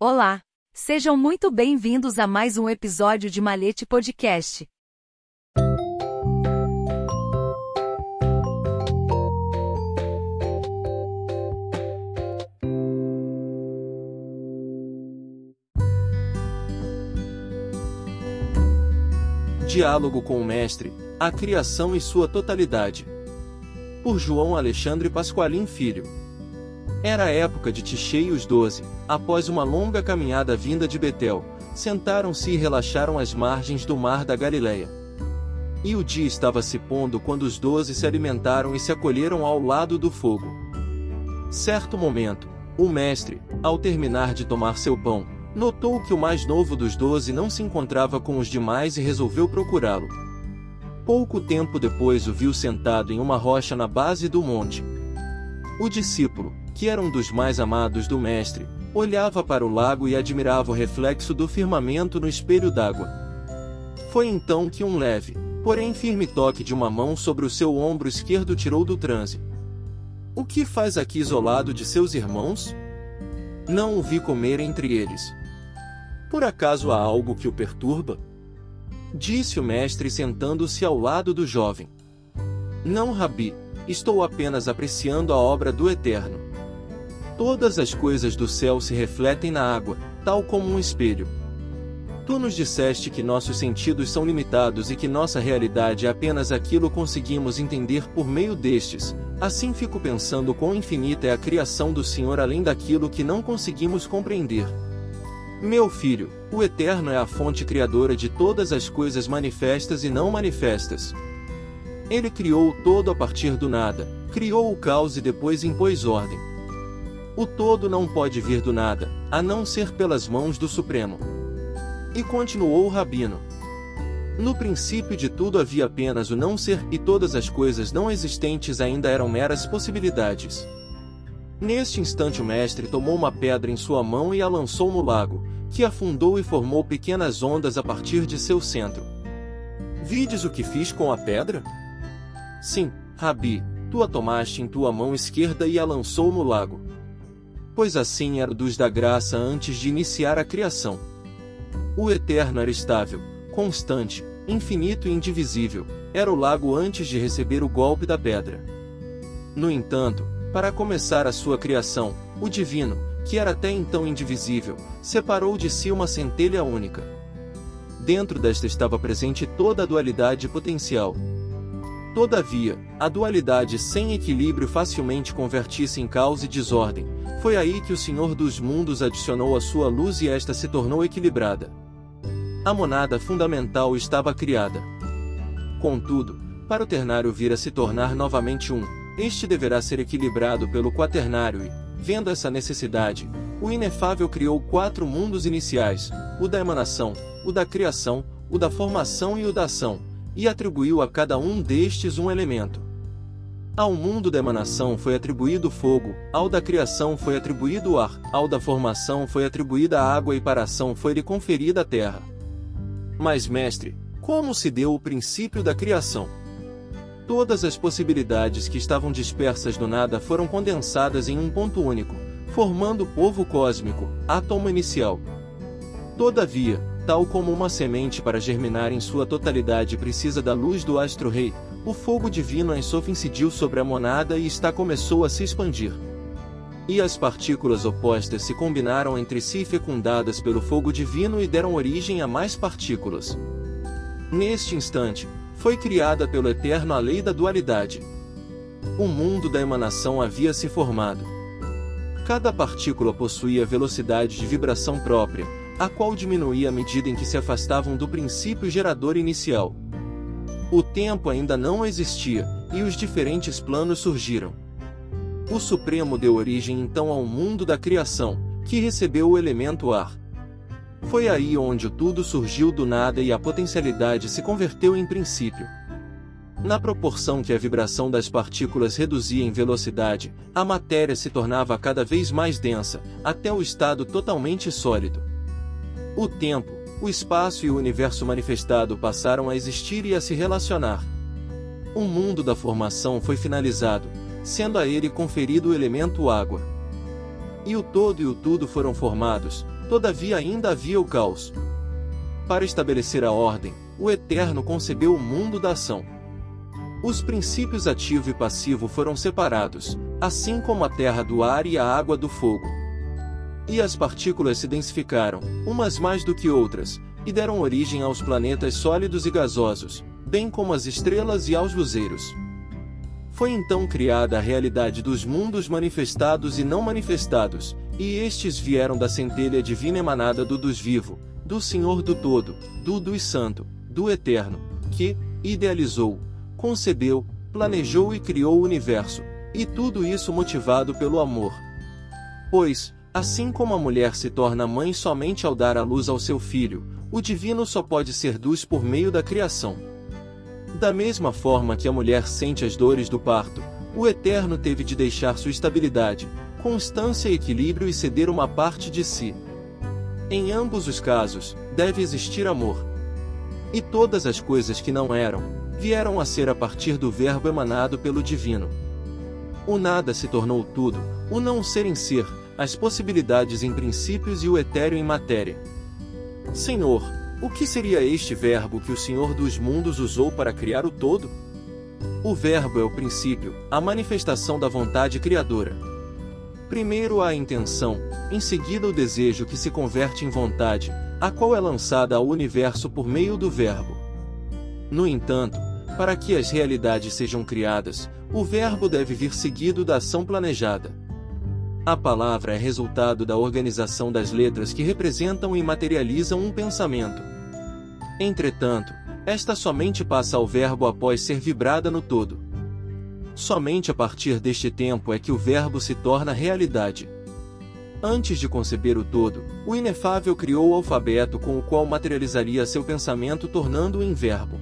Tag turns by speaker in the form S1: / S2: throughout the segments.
S1: Olá! Sejam muito bem-vindos a mais um episódio de Malete Podcast.
S2: Diálogo com o Mestre, a criação e sua totalidade. Por João Alexandre Pasqualim Filho. Era a época de Tichê e os doze, após uma longa caminhada vinda de Betel, sentaram-se e relaxaram às margens do mar da Galileia. E o dia estava se pondo quando os doze se alimentaram e se acolheram ao lado do fogo. Certo momento, o mestre, ao terminar de tomar seu pão, notou que o mais novo dos doze não se encontrava com os demais e resolveu procurá-lo. Pouco tempo depois o viu sentado em uma rocha na base do monte. O discípulo, que era um dos mais amados do mestre, olhava para o lago e admirava o reflexo do firmamento no espelho d'água. Foi então que um leve, porém firme toque de uma mão sobre o seu ombro esquerdo tirou do transe. O que faz aqui isolado de seus irmãos? Não o vi comer entre eles. Por acaso há algo que o perturba? Disse o mestre sentando-se ao lado do jovem. Não, Rabi, estou apenas apreciando a obra do Eterno. Todas as coisas do céu se refletem na água, tal como um espelho. Tu nos disseste que nossos sentidos são limitados e que nossa realidade é apenas aquilo conseguimos entender por meio destes. Assim fico pensando quão infinita é a criação do Senhor além daquilo que não conseguimos compreender. Meu filho, o Eterno é a fonte criadora de todas as coisas manifestas e não manifestas. Ele criou o todo a partir do nada, criou o caos e depois impôs ordem. O todo não pode vir do nada, a não ser pelas mãos do Supremo. E continuou o Rabino. No princípio de tudo havia apenas o não ser, e todas as coisas não existentes ainda eram meras possibilidades. Neste instante o mestre tomou uma pedra em sua mão e a lançou no lago, que afundou e formou pequenas ondas a partir de seu centro. Vides o que fiz com a pedra? Sim, Rabi, tu a tomaste em tua mão esquerda e a lançou no lago pois assim era dos da graça antes de iniciar a criação. O Eterno era estável, constante, infinito e indivisível, era o lago antes de receber o golpe da pedra. No entanto, para começar a sua criação, o Divino, que era até então indivisível, separou de si uma centelha única. Dentro desta estava presente toda a dualidade potencial. Todavia, a dualidade sem equilíbrio facilmente convertia-se em caos e desordem, foi aí que o Senhor dos Mundos adicionou a sua luz e esta se tornou equilibrada. A monada fundamental estava criada. Contudo, para o ternário vir a se tornar novamente um, este deverá ser equilibrado pelo quaternário e, vendo essa necessidade, o inefável criou quatro mundos iniciais: o da emanação, o da criação, o da formação e o da ação, e atribuiu a cada um destes um elemento. Ao mundo da emanação foi atribuído fogo, ao da criação foi atribuído o ar, ao da formação foi atribuída a água e para a ação foi-lhe conferida a terra. Mas, mestre, como se deu o princípio da criação? Todas as possibilidades que estavam dispersas no nada foram condensadas em um ponto único, formando o povo cósmico, átomo inicial. Todavia, tal como uma semente para germinar em sua totalidade precisa da luz do astro-rei, o fogo divino Ensof incidiu sobre a monada e está começou a se expandir. E as partículas opostas se combinaram entre si fecundadas pelo fogo divino e deram origem a mais partículas. Neste instante, foi criada pelo Eterno a lei da dualidade. O mundo da emanação havia se formado. Cada partícula possuía velocidade de vibração própria, a qual diminuía à medida em que se afastavam do princípio gerador inicial. O tempo ainda não existia, e os diferentes planos surgiram. O Supremo deu origem então ao mundo da criação, que recebeu o elemento ar. Foi aí onde tudo surgiu do nada e a potencialidade se converteu em princípio. Na proporção que a vibração das partículas reduzia em velocidade, a matéria se tornava cada vez mais densa, até o estado totalmente sólido. O tempo, o espaço e o universo manifestado passaram a existir e a se relacionar. O mundo da formação foi finalizado, sendo a ele conferido o elemento água. E o todo e o tudo foram formados, Todavia ainda havia o caos. Para estabelecer a ordem, o Eterno concebeu o mundo da ação. Os princípios ativo e passivo foram separados, assim como a terra do ar e a água do fogo. E as partículas se densificaram, umas mais do que outras, e deram origem aos planetas sólidos e gasosos, bem como às estrelas e aos luzeiros. Foi então criada a realidade dos mundos manifestados e não manifestados, e estes vieram da centelha divina emanada do Dos Vivo, do Senhor do Todo, do Dos Santo, do Eterno, que, idealizou, concebeu, planejou e criou o universo, e tudo isso motivado pelo amor. Pois, assim como a mulher se torna mãe somente ao dar à luz ao seu filho, o divino só pode ser luz por meio da criação. Da mesma forma que a mulher sente as dores do parto, o Eterno teve de deixar sua estabilidade, constância e equilíbrio e ceder uma parte de si. Em ambos os casos, deve existir amor. E todas as coisas que não eram, vieram a ser a partir do Verbo emanado pelo Divino. O nada se tornou tudo, o não ser em ser, as possibilidades em princípios e o etéreo em matéria. Senhor, o que seria este verbo que o Senhor dos mundos usou para criar o todo? O verbo é o princípio, a manifestação da vontade criadora. Primeiro a intenção, em seguida o desejo que se converte em vontade, a qual é lançada ao universo por meio do verbo. No entanto, para que as realidades sejam criadas, o verbo deve vir seguido da ação planejada. A palavra é resultado da organização das letras que representam e materializam um pensamento. Entretanto, esta somente passa ao verbo após ser vibrada no todo. Somente a partir deste tempo é que o verbo se torna realidade. Antes de conceber o todo, o inefável criou o alfabeto com o qual materializaria seu pensamento tornando-o em verbo.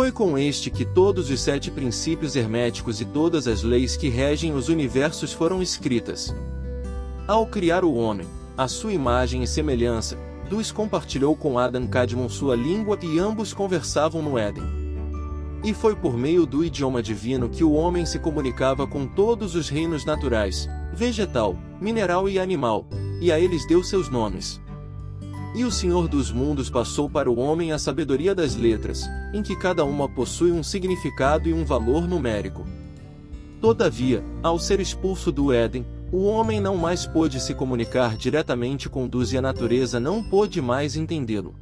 S2: Foi com este que todos os sete princípios herméticos e todas as leis que regem os universos foram escritas. Ao criar o homem, a sua imagem e semelhança, Dus compartilhou com Adam Kadmon sua língua e ambos conversavam no Éden. E foi por meio do idioma divino que o homem se comunicava com todos os reinos naturais, vegetal, mineral e animal, e a eles deu seus nomes. E o Senhor dos mundos passou para o homem a sabedoria das letras, em que cada uma possui um significado e um valor numérico. Todavia, ao ser expulso do Éden, o homem não mais pôde se comunicar diretamente com Deus e a natureza não pôde mais entendê-lo.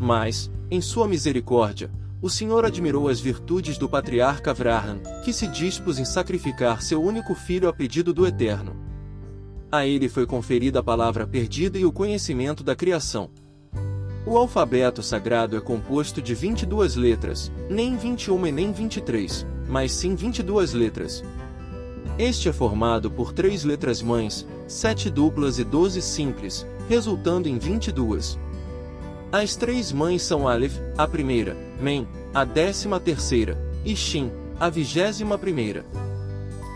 S2: Mas, em sua misericórdia, o Senhor admirou as virtudes do patriarca Avraham, que se dispôs em sacrificar seu único filho a pedido do Eterno a ele foi conferida a palavra perdida e o conhecimento da criação. O alfabeto sagrado é composto de 22 letras, nem 21 e nem 23, mas sim 22 letras. Este é formado por três letras mães, sete duplas e 12 simples, resultando em 22. As três mães são Aleph, a primeira, Mem, a décima terceira, e Shin, a vigésima primeira.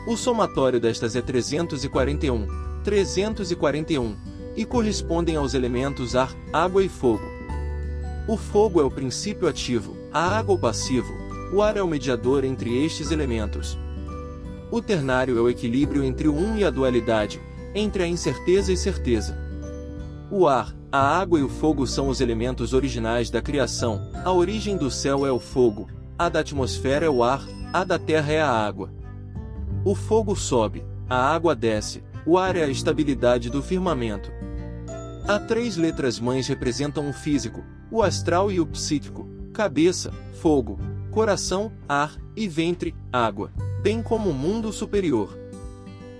S2: O somatório destas é 341, 341, e correspondem aos elementos ar, água e fogo. O fogo é o princípio ativo, a água o passivo, o ar é o mediador entre estes elementos. O ternário é o equilíbrio entre o um e a dualidade, entre a incerteza e certeza. O ar, a água e o fogo são os elementos originais da criação, a origem do céu é o fogo, a da atmosfera é o ar, a da terra é a água. O fogo sobe, a água desce, o ar é a estabilidade do firmamento. Há três letras mães representam o físico, o astral e o psíquico, cabeça, fogo, coração, ar, e ventre, água, bem como o mundo superior.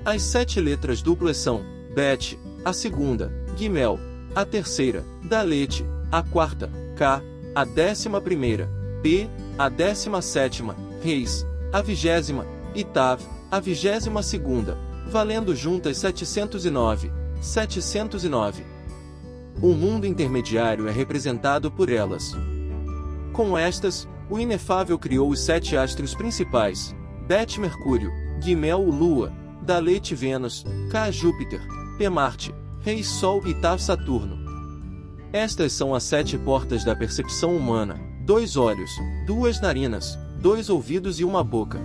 S2: As sete letras duplas são Bet, a segunda, Gimel, a terceira, Dalete, a quarta, K, a décima primeira, P, a décima sétima, Reis, a vigésima, e Tav, a vigésima segunda, valendo juntas 709. 709. O mundo intermediário é representado por elas. Com estas, o inefável criou os sete astros principais: Bet Mercúrio, Guimel Lua, Dalete Vênus, K Júpiter, P Marte, Rei Sol e Tav Saturno. Estas são as sete portas da percepção humana: dois olhos, duas narinas, dois ouvidos e uma boca.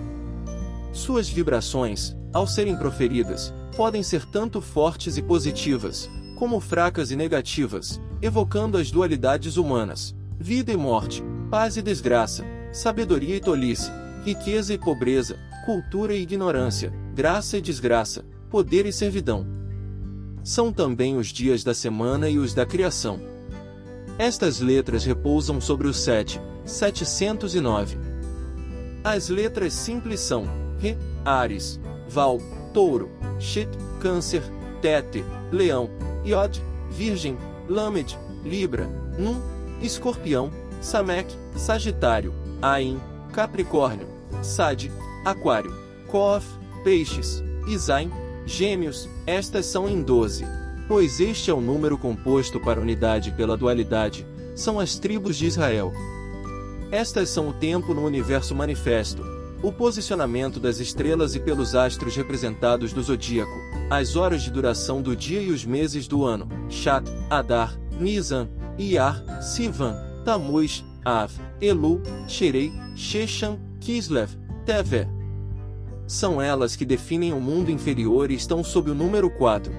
S2: Suas vibrações, ao serem proferidas, podem ser tanto fortes e positivas, como fracas e negativas, evocando as dualidades humanas, vida e morte, paz e desgraça, sabedoria e tolice, riqueza e pobreza, cultura e ignorância, graça e desgraça, poder e servidão. São também os dias da semana e os da criação. Estas letras repousam sobre o 7, 709. As letras simples são Re, Ares, Val, Touro, Chet, Câncer, Tete, Leão, Iod, Virgem, Lamed, Libra, Num, Escorpião, Samek, Sagitário, Ain, Capricórnio, Sade, Aquário, Coaf, Peixes, Isaim, Gêmeos, estas são em 12. Pois este é o número composto para unidade pela dualidade, são as tribos de Israel. Estas são o tempo no universo manifesto, o posicionamento das estrelas e pelos astros representados do zodíaco, as horas de duração do dia e os meses do ano, Shat, Adar, Nisan, Iyar, Sivan, Tamuz, Av, Elu, Sherei, Shechan, Kislev, Tevé. São elas que definem o mundo inferior e estão sob o número 4.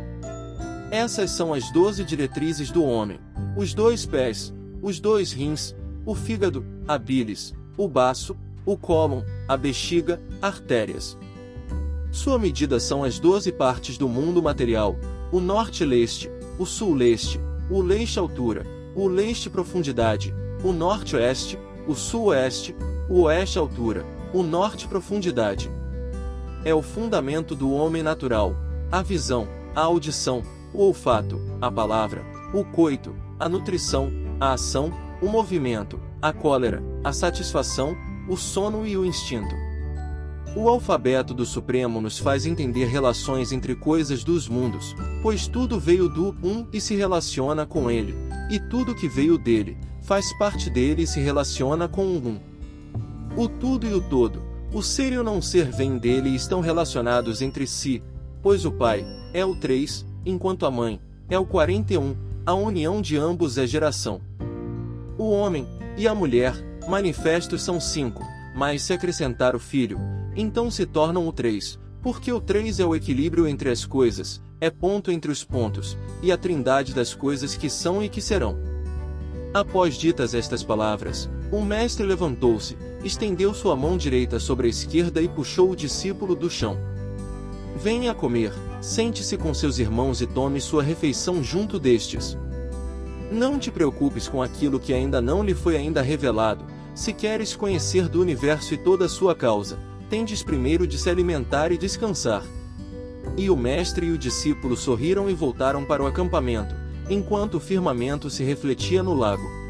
S2: Essas são as doze diretrizes do homem: os dois pés, os dois rins, o fígado, a bilis, o baço, o cólon, a bexiga, artérias. Sua medida são as doze partes do mundo material: o norte-leste, o sul-leste, o leste-altura, o leste-profundidade, o norte-oeste, o sul-oeste, o oeste-altura, o norte-profundidade. É o fundamento do homem natural, a visão, a audição, o olfato, a palavra, o coito, a nutrição, a ação, o movimento, a cólera, a satisfação, o sono e o instinto. O alfabeto do Supremo nos faz entender relações entre coisas dos mundos, pois tudo veio do um e se relaciona com ele, e tudo que veio dele, faz parte dele e se relaciona com o um. O tudo e o todo, o ser e o não ser vêm dele e estão relacionados entre si, pois o pai é o 3, enquanto a mãe é o 41, a união de ambos é geração. O homem e a mulher manifestos são cinco, mas se acrescentar o filho, então se tornam o três, porque o três é o equilíbrio entre as coisas, é ponto entre os pontos, e a trindade das coisas que são e que serão. Após ditas estas palavras, o mestre levantou-se, estendeu sua mão direita sobre a esquerda e puxou o discípulo do chão. Venha comer, sente-se com seus irmãos e tome sua refeição junto destes. Não te preocupes com aquilo que ainda não lhe foi ainda revelado, se queres conhecer do universo e toda a sua causa, tendes primeiro de se alimentar e descansar. E o mestre e o discípulo sorriram e voltaram para o acampamento, enquanto o firmamento se refletia no lago.